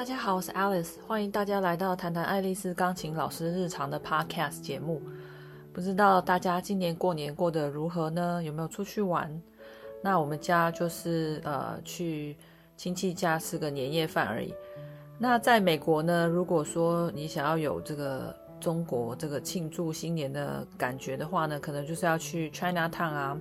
大家好，我是 Alice，欢迎大家来到谈谈爱丽丝钢琴老师日常的 Podcast 节目。不知道大家今年过年过得如何呢？有没有出去玩？那我们家就是呃去亲戚家吃个年夜饭而已。那在美国呢，如果说你想要有这个中国这个庆祝新年的感觉的话呢，可能就是要去 Chinatown 啊。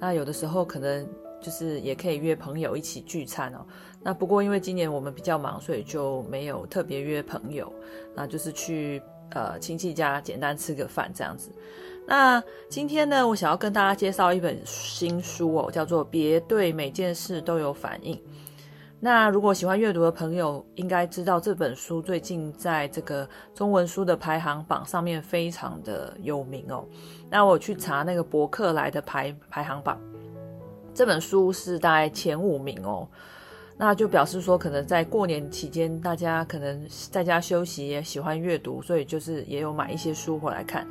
那有的时候可能。就是也可以约朋友一起聚餐哦。那不过因为今年我们比较忙，所以就没有特别约朋友。那就是去呃亲戚家简单吃个饭这样子。那今天呢，我想要跟大家介绍一本新书哦，叫做《别对每件事都有反应》。那如果喜欢阅读的朋友，应该知道这本书最近在这个中文书的排行榜上面非常的有名哦。那我去查那个博客来的排排行榜。这本书是大概前五名哦，那就表示说，可能在过年期间，大家可能在家休息，也喜欢阅读，所以就是也有买一些书回来看。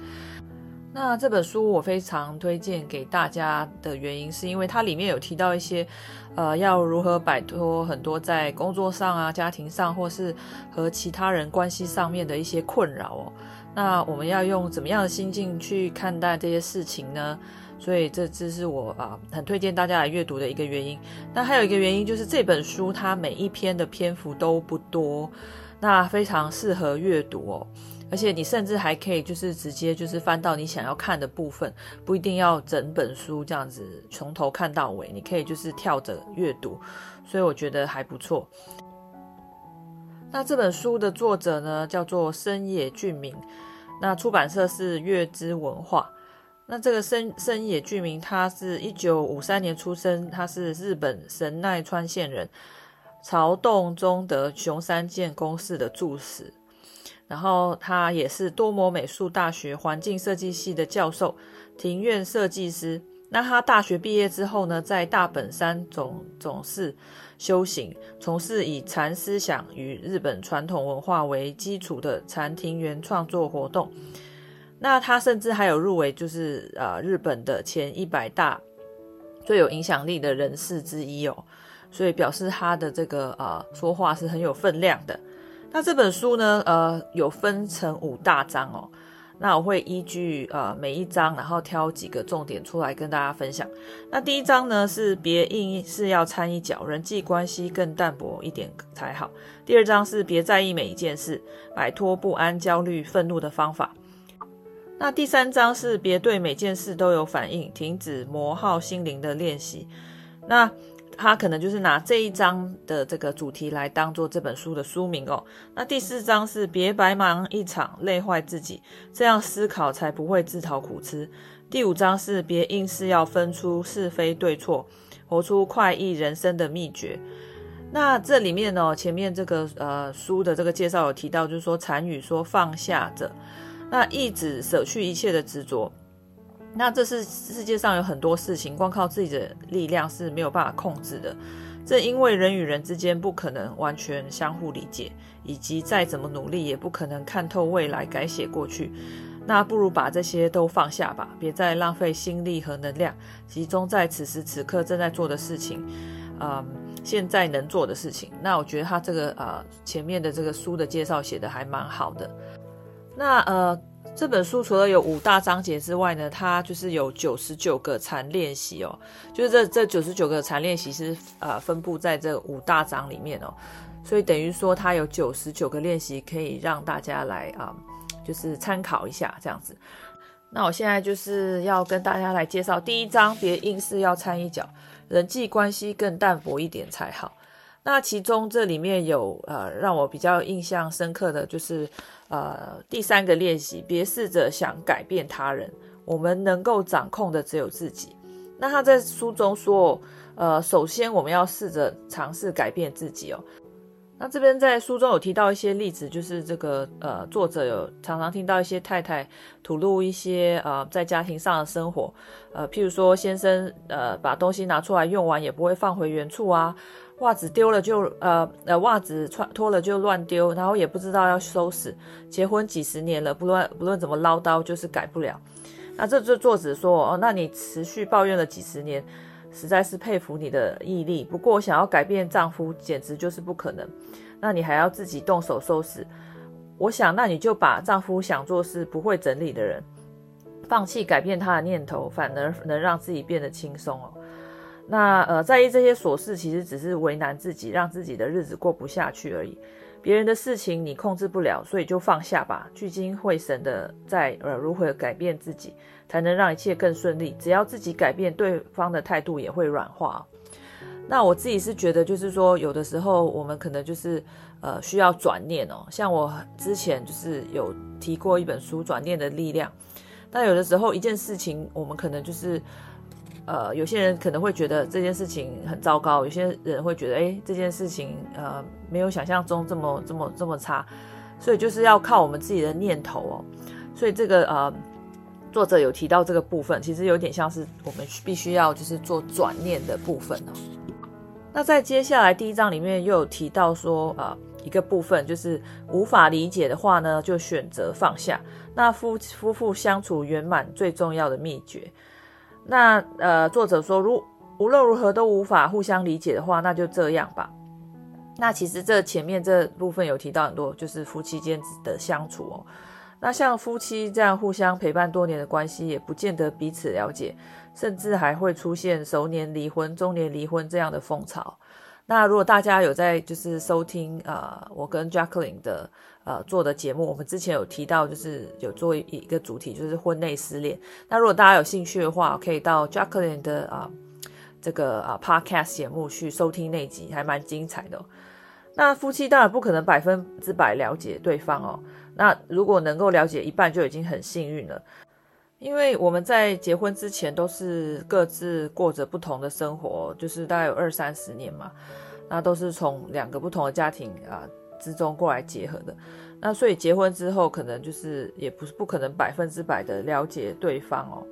那这本书我非常推荐给大家的原因，是因为它里面有提到一些，呃，要如何摆脱很多在工作上啊、家庭上，或是和其他人关系上面的一些困扰哦。那我们要用怎么样的心境去看待这些事情呢？所以这这是我啊很推荐大家来阅读的一个原因。那还有一个原因就是这本书它每一篇的篇幅都不多，那非常适合阅读哦。而且你甚至还可以就是直接就是翻到你想要看的部分，不一定要整本书这样子从头看到尾，你可以就是跳着阅读。所以我觉得还不错。那这本书的作者呢叫做深野俊明，那出版社是月之文化。那这个深深野俊明，他是一九五三年出生，他是日本神奈川县人，曹洞中德熊山建公室的住持，然后他也是多摩美术大学环境设计系的教授，庭院设计师。那他大学毕业之后呢，在大本山总总寺修行，从事以禅思想与日本传统文化为基础的禅庭园创作活动。那他甚至还有入围，就是呃日本的前一百大最有影响力的人士之一哦，所以表示他的这个呃说话是很有分量的。那这本书呢，呃有分成五大章哦，那我会依据呃每一章，然后挑几个重点出来跟大家分享。那第一章呢是别硬是要掺一脚，人际关系更淡薄一点才好。第二章是别在意每一件事，摆脱不安、焦虑、愤怒的方法。那第三章是别对每件事都有反应，停止磨耗心灵的练习。那他可能就是拿这一章的这个主题来当做这本书的书名哦。那第四章是别白忙一场，累坏自己，这样思考才不会自讨苦吃。第五章是别硬是要分出是非对错，活出快意人生的秘诀。那这里面呢，前面这个呃书的这个介绍有提到，就是说禅语说放下者。那意指舍去一切的执着，那这是世界上有很多事情，光靠自己的力量是没有办法控制的。正因为人与人之间不可能完全相互理解，以及再怎么努力也不可能看透未来、改写过去，那不如把这些都放下吧，别再浪费心力和能量，集中在此时此刻正在做的事情，嗯，现在能做的事情。那我觉得他这个呃前面的这个书的介绍写得还蛮好的。那呃，这本书除了有五大章节之外呢，它就是有九十九个禅练习哦，就是这这九十九个禅练习是呃分布在这五大章里面哦，所以等于说它有九十九个练习可以让大家来啊、就是参考一下这样子。那我现在就是要跟大家来介绍第一章，别硬是要掺一脚，人际关系更淡薄一点才好。那其中这里面有呃让我比较印象深刻的就是呃第三个练习，别试着想改变他人，我们能够掌控的只有自己。那他在书中说，呃，首先我们要试着尝试改变自己哦。那这边在书中有提到一些例子，就是这个呃作者有常常听到一些太太吐露一些呃在家庭上的生活，呃譬如说先生呃把东西拿出来用完也不会放回原处啊。袜子丢了就呃呃袜子穿脱了就乱丢，然后也不知道要收拾。结婚几十年了，不论不论怎么唠叨，就是改不了。那这这作者说哦，那你持续抱怨了几十年，实在是佩服你的毅力。不过我想要改变丈夫，简直就是不可能。那你还要自己动手收拾。我想，那你就把丈夫想做是不会整理的人，放弃改变他的念头，反而能让自己变得轻松哦。那呃，在意这些琐事，其实只是为难自己，让自己的日子过不下去而已。别人的事情你控制不了，所以就放下吧，聚精会神的在呃如何改变自己，才能让一切更顺利。只要自己改变，对方的态度也会软化。那我自己是觉得，就是说，有的时候我们可能就是。呃，需要转念哦。像我之前就是有提过一本书《转念的力量》。那有的时候一件事情，我们可能就是，呃，有些人可能会觉得这件事情很糟糕，有些人会觉得，哎，这件事情呃没有想象中这么这么这么差。所以就是要靠我们自己的念头哦。所以这个呃，作者有提到这个部分，其实有点像是我们必须要就是做转念的部分哦。那在接下来第一章里面又有提到说，呃。一个部分就是无法理解的话呢，就选择放下。那夫夫妇相处圆满最重要的秘诀。那呃，作者说，如无论如何都无法互相理解的话，那就这样吧。那其实这前面这部分有提到很多，就是夫妻间的相处哦。那像夫妻这样互相陪伴多年的关系，也不见得彼此了解，甚至还会出现熟年离婚、中年离婚这样的风潮。那如果大家有在就是收听呃我跟 Jacqueline 的呃做的节目，我们之前有提到就是有做一个主题就是婚内失恋。那如果大家有兴趣的话，可以到 Jacqueline 的啊、呃、这个啊、Podcast 节目去收听那集，还蛮精彩的哦。那夫妻当然不可能百分之百了解对方哦。那如果能够了解一半就已经很幸运了。因为我们在结婚之前都是各自过着不同的生活，就是大概有二三十年嘛，那都是从两个不同的家庭啊之中过来结合的，那所以结婚之后可能就是也不是不可能百分之百的了解对方哦。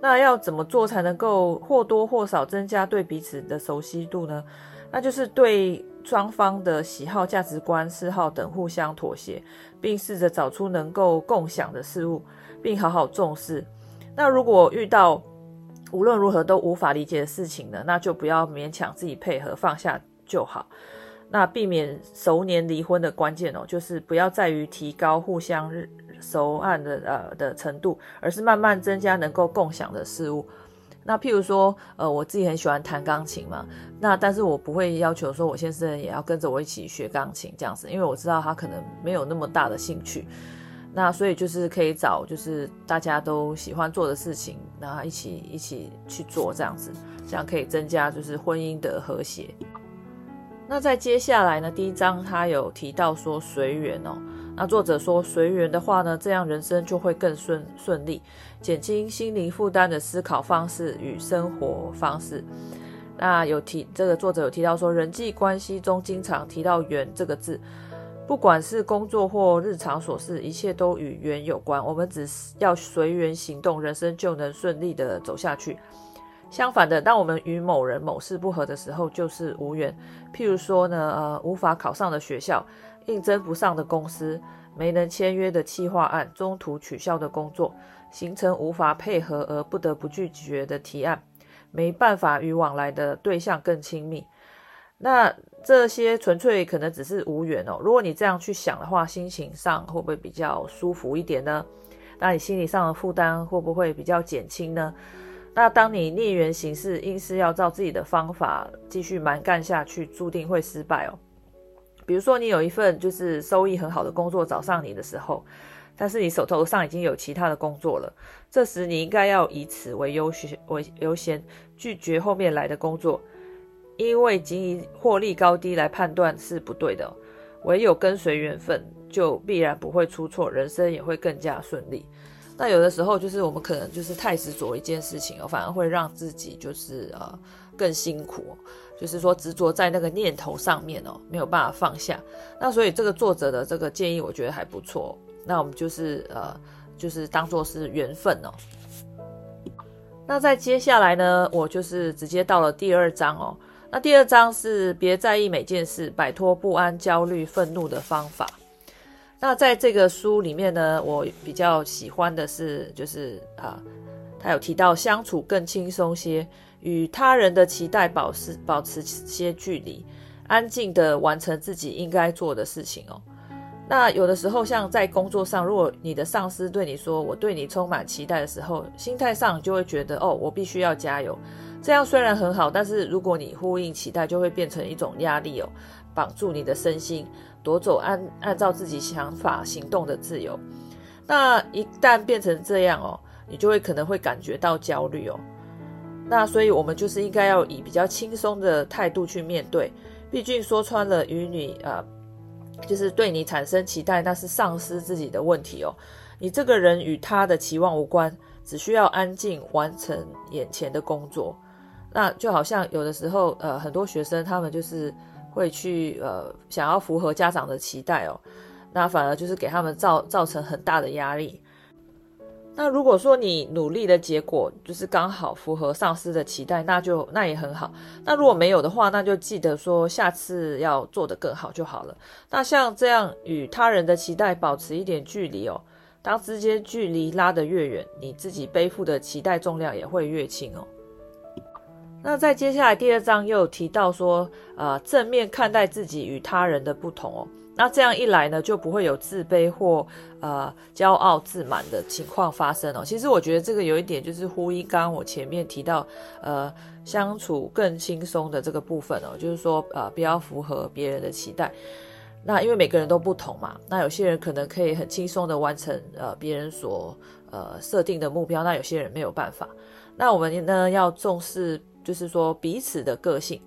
那要怎么做才能够或多或少增加对彼此的熟悉度呢？那就是对双方的喜好、价值观、嗜好等互相妥协，并试着找出能够共享的事物。并好好重视。那如果遇到无论如何都无法理解的事情呢？那就不要勉强自己配合，放下就好。那避免熟年离婚的关键哦，就是不要在于提高互相熟案的呃的程度，而是慢慢增加能够共享的事物。那譬如说，呃，我自己很喜欢弹钢琴嘛，那但是我不会要求说我先生也要跟着我一起学钢琴这样子，因为我知道他可能没有那么大的兴趣。那所以就是可以找就是大家都喜欢做的事情，然后一起一起去做这样子，这样可以增加就是婚姻的和谐。那在接下来呢，第一章他有提到说随缘哦。那作者说随缘的话呢，这样人生就会更顺顺利，减轻心灵负担的思考方式与生活方式。那有提这个作者有提到说，人际关系中经常提到缘这个字。不管是工作或日常琐事，一切都与缘有关。我们只要随缘行动，人生就能顺利的走下去。相反的，当我们与某人某事不合的时候，就是无缘。譬如说呢，呃，无法考上的学校，应征不上的公司，没能签约的企划案，中途取消的工作，行程无法配合而不得不拒绝的提案，没办法与往来的对象更亲密。那这些纯粹可能只是无缘哦。如果你这样去想的话，心情上会不会比较舒服一点呢？那你心理上的负担会不会比较减轻呢？那当你逆缘行事，硬是要照自己的方法继续蛮干下去，注定会失败哦。比如说，你有一份就是收益很好的工作找上你的时候，但是你手头上已经有其他的工作了，这时你应该要以此为优先为优先，拒绝后面来的工作。因为仅以获利高低来判断是不对的，唯有跟随缘分，就必然不会出错，人生也会更加顺利。那有的时候就是我们可能就是太执着一件事情哦，反而会让自己就是呃更辛苦，就是说执着在那个念头上面哦，没有办法放下。那所以这个作者的这个建议我觉得还不错。那我们就是呃就是当做是缘分哦。那在接下来呢，我就是直接到了第二章哦。那第二章是别在意每件事，摆脱不安、焦虑、愤怒的方法。那在这个书里面呢，我比较喜欢的是，就是啊，他有提到相处更轻松些，与他人的期待保持保持些距离，安静的完成自己应该做的事情哦。那有的时候，像在工作上，如果你的上司对你说“我对你充满期待”的时候，心态上就会觉得哦，我必须要加油。这样虽然很好，但是如果你呼应期待，就会变成一种压力哦，绑住你的身心，夺走按按照自己想法行动的自由。那一旦变成这样哦，你就会可能会感觉到焦虑哦。那所以我们就是应该要以比较轻松的态度去面对，毕竟说穿了，与你。呃就是对你产生期待，那是上司自己的问题哦。你这个人与他的期望无关，只需要安静完成眼前的工作。那就好像有的时候，呃，很多学生他们就是会去呃想要符合家长的期待哦，那反而就是给他们造造成很大的压力。那如果说你努力的结果就是刚好符合上司的期待，那就那也很好。那如果没有的话，那就记得说下次要做得更好就好了。那像这样与他人的期待保持一点距离哦，当之间距离拉得越远，你自己背负的期待重量也会越轻哦。那在接下来第二章又有提到说，呃，正面看待自己与他人的不同哦。那这样一来呢，就不会有自卑或呃骄傲自满的情况发生哦。其实我觉得这个有一点就是呼应刚刚我前面提到呃相处更轻松的这个部分哦，就是说呃不要符合别人的期待。那因为每个人都不同嘛，那有些人可能可以很轻松的完成呃别人所呃设定的目标，那有些人没有办法。那我们呢要重视，就是说彼此的个性。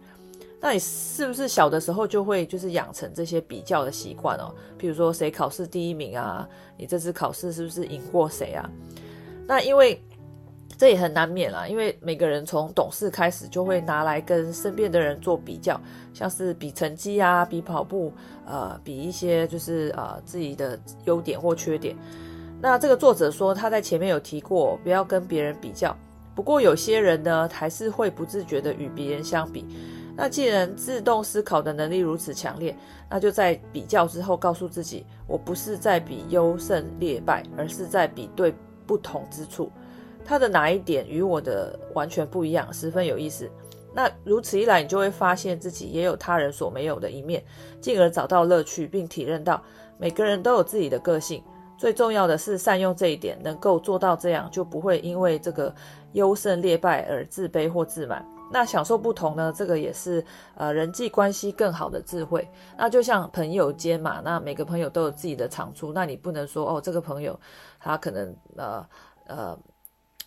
那你是不是小的时候就会就是养成这些比较的习惯哦？譬如说谁考试第一名啊？你这次考试是不是赢过谁啊？那因为这也很难免啦，因为每个人从懂事开始就会拿来跟身边的人做比较，像是比成绩啊，比跑步，呃，比一些就是呃自己的优点或缺点。那这个作者说他在前面有提过，不要跟别人比较。不过有些人呢，还是会不自觉的与别人相比。那既然自动思考的能力如此强烈，那就在比较之后告诉自己，我不是在比优胜劣败，而是在比对不同之处。他的哪一点与我的完全不一样，十分有意思。那如此一来，你就会发现自己也有他人所没有的一面，进而找到乐趣，并体认到每个人都有自己的个性。最重要的是善用这一点，能够做到这样，就不会因为这个优胜劣败而自卑或自满。那享受不同呢？这个也是呃人际关系更好的智慧。那就像朋友间嘛，那每个朋友都有自己的长处，那你不能说哦，这个朋友他可能呃呃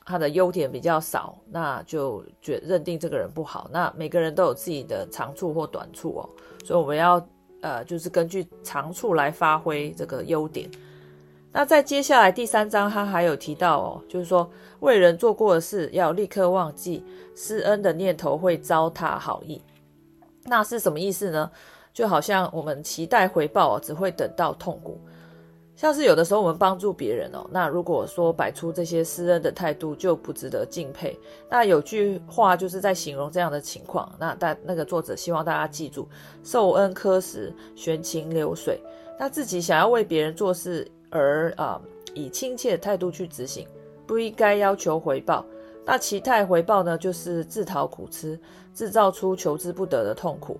他的优点比较少，那就觉认定这个人不好。那每个人都有自己的长处或短处哦，所以我们要呃就是根据长处来发挥这个优点。那在接下来第三章，他还有提到哦，就是说为人做过的事要立刻忘记，施恩的念头会糟蹋好意。那是什么意思呢？就好像我们期待回报哦，只会等到痛苦。像是有的时候我们帮助别人哦，那如果说摆出这些施恩的态度，就不值得敬佩。那有句话就是在形容这样的情况。那但那个作者希望大家记住：受恩科时，悬情流水。那自己想要为别人做事。而啊、以亲切的态度去执行，不应该要求回报。那期待回报呢，就是自讨苦吃，制造出求之不得的痛苦。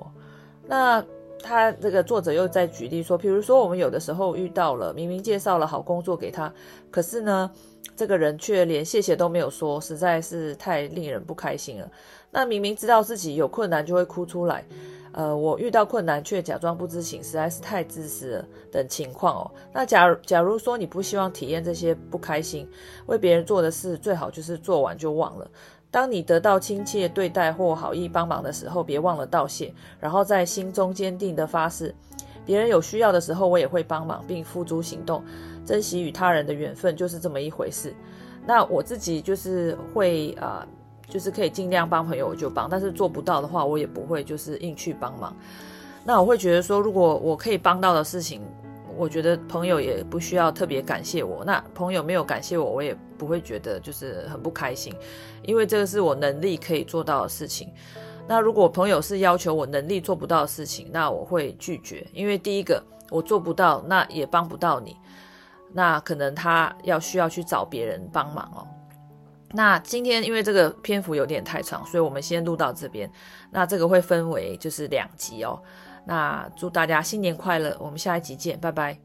那他这个作者又在举例说，比如说我们有的时候遇到了，明明介绍了好工作给他，可是呢，这个人却连谢谢都没有说，实在是太令人不开心了。那明明知道自己有困难就会哭出来。呃，我遇到困难却假装不知情，实在是太自私了等情况哦。那假假如说你不希望体验这些不开心，为别人做的事最好就是做完就忘了。当你得到亲切对待或好意帮忙的时候，别忘了道谢，然后在心中坚定的发誓，别人有需要的时候我也会帮忙并付诸行动，珍惜与他人的缘分就是这么一回事。那我自己就是会啊。呃就是可以尽量帮朋友我就帮，但是做不到的话，我也不会就是硬去帮忙。那我会觉得说，如果我可以帮到的事情，我觉得朋友也不需要特别感谢我。那朋友没有感谢我，我也不会觉得就是很不开心，因为这个是我能力可以做到的事情。那如果朋友是要求我能力做不到的事情，那我会拒绝，因为第一个我做不到，那也帮不到你，那可能他要需要去找别人帮忙哦。那今天因为这个篇幅有点太长，所以我们先录到这边。那这个会分为就是两集哦。那祝大家新年快乐，我们下一集见，拜拜。